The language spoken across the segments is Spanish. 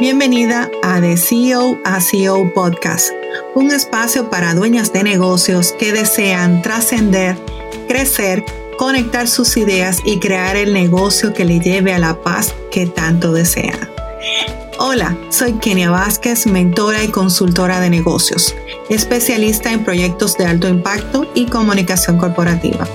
Bienvenida a The CEO a CEO Podcast, un espacio para dueñas de negocios que desean trascender, crecer, conectar sus ideas y crear el negocio que le lleve a la paz que tanto desea. Hola, soy Kenia Vázquez, mentora y consultora de negocios, especialista en proyectos de alto impacto y comunicación corporativa.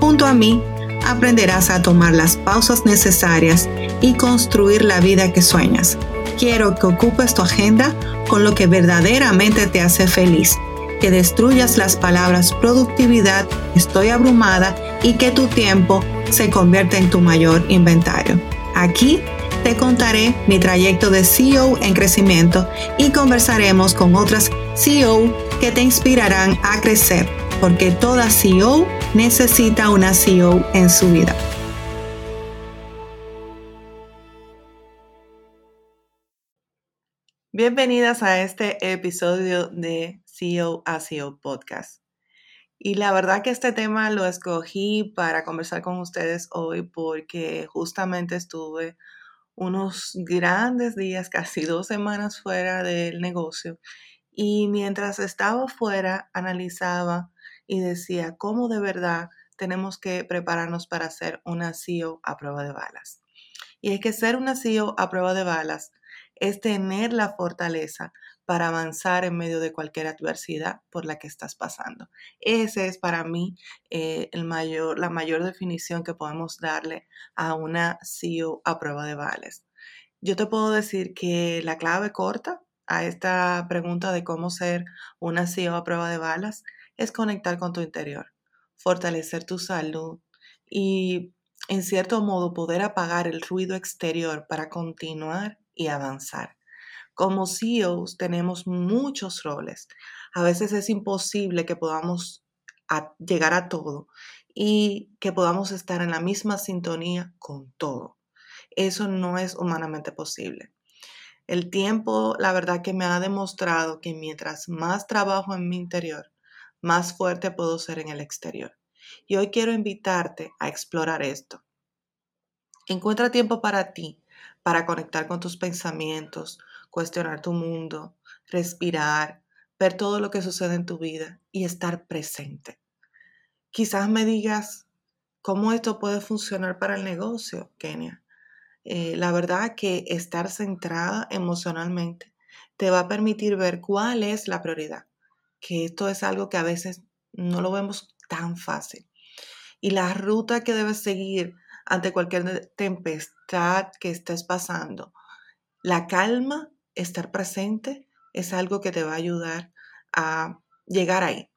Junto a mí, aprenderás a tomar las pausas necesarias y construir la vida que sueñas. Quiero que ocupes tu agenda con lo que verdaderamente te hace feliz, que destruyas las palabras productividad, estoy abrumada y que tu tiempo se convierta en tu mayor inventario. Aquí te contaré mi trayecto de CEO en crecimiento y conversaremos con otras CEO que te inspirarán a crecer, porque toda CEO necesita una CEO en su vida. Bienvenidas a este episodio de CEO a CEO Podcast. Y la verdad que este tema lo escogí para conversar con ustedes hoy porque justamente estuve unos grandes días, casi dos semanas fuera del negocio. Y mientras estaba fuera, analizaba y decía cómo de verdad tenemos que prepararnos para ser una CEO a prueba de balas. Y es que ser una CEO a prueba de balas es tener la fortaleza para avanzar en medio de cualquier adversidad por la que estás pasando. Ese es para mí eh, la mayor definición que podemos darle a una CEO a prueba de balas. Yo te puedo decir que la clave corta a esta pregunta de cómo ser una CEO a prueba de balas es conectar con tu interior, fortalecer tu salud y en cierto modo poder apagar el ruido exterior para continuar y avanzar. Como CEOs tenemos muchos roles. A veces es imposible que podamos llegar a todo y que podamos estar en la misma sintonía con todo. Eso no es humanamente posible. El tiempo, la verdad que me ha demostrado que mientras más trabajo en mi interior, más fuerte puedo ser en el exterior. Y hoy quiero invitarte a explorar esto. Encuentra tiempo para ti, para conectar con tus pensamientos, cuestionar tu mundo, respirar, ver todo lo que sucede en tu vida y estar presente. Quizás me digas cómo esto puede funcionar para el negocio, Kenia. Eh, la verdad que estar centrada emocionalmente te va a permitir ver cuál es la prioridad, que esto es algo que a veces no lo vemos tan fácil. Y la ruta que debes seguir ante cualquier tempestad que estés pasando, la calma estar presente es algo que te va a ayudar a llegar ahí.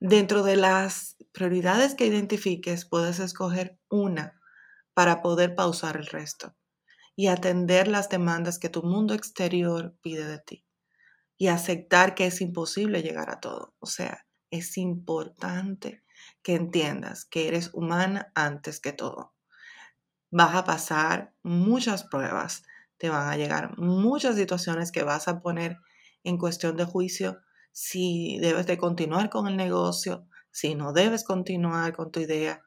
Dentro de las prioridades que identifiques, puedes escoger una para poder pausar el resto y atender las demandas que tu mundo exterior pide de ti y aceptar que es imposible llegar a todo. O sea, es importante que entiendas que eres humana antes que todo. Vas a pasar muchas pruebas, te van a llegar muchas situaciones que vas a poner en cuestión de juicio si debes de continuar con el negocio, si no debes continuar con tu idea.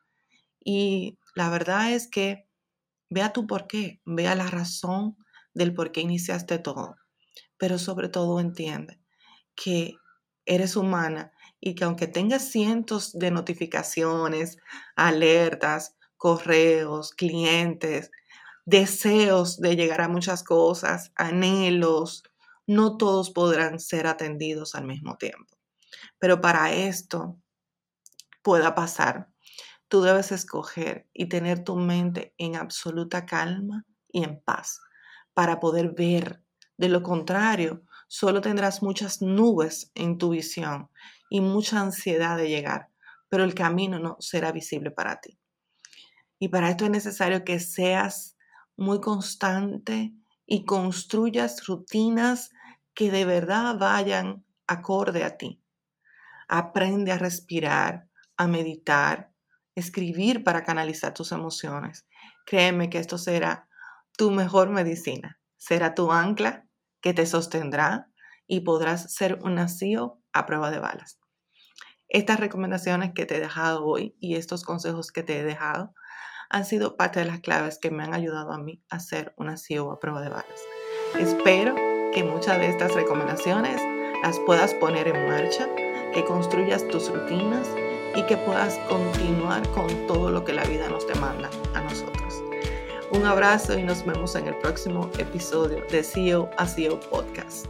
Y la verdad es que vea tu por qué, vea la razón del por qué iniciaste todo, pero sobre todo entiende que eres humana y que aunque tengas cientos de notificaciones, alertas, correos, clientes, deseos de llegar a muchas cosas, anhelos, no todos podrán ser atendidos al mismo tiempo. Pero para esto pueda pasar, tú debes escoger y tener tu mente en absoluta calma y en paz para poder ver. De lo contrario, solo tendrás muchas nubes en tu visión y mucha ansiedad de llegar, pero el camino no será visible para ti. Y para esto es necesario que seas muy constante y construyas rutinas que de verdad vayan acorde a ti. Aprende a respirar, a meditar, escribir para canalizar tus emociones. Créeme que esto será tu mejor medicina, será tu ancla que te sostendrá y podrás ser un nacido a prueba de balas. Estas recomendaciones que te he dejado hoy y estos consejos que te he dejado han sido parte de las claves que me han ayudado a mí a ser una CEO a prueba de balas. Espero que muchas de estas recomendaciones las puedas poner en marcha, que construyas tus rutinas y que puedas continuar con todo lo que la vida nos demanda a nosotros. Un abrazo y nos vemos en el próximo episodio de CEO a CEO Podcast.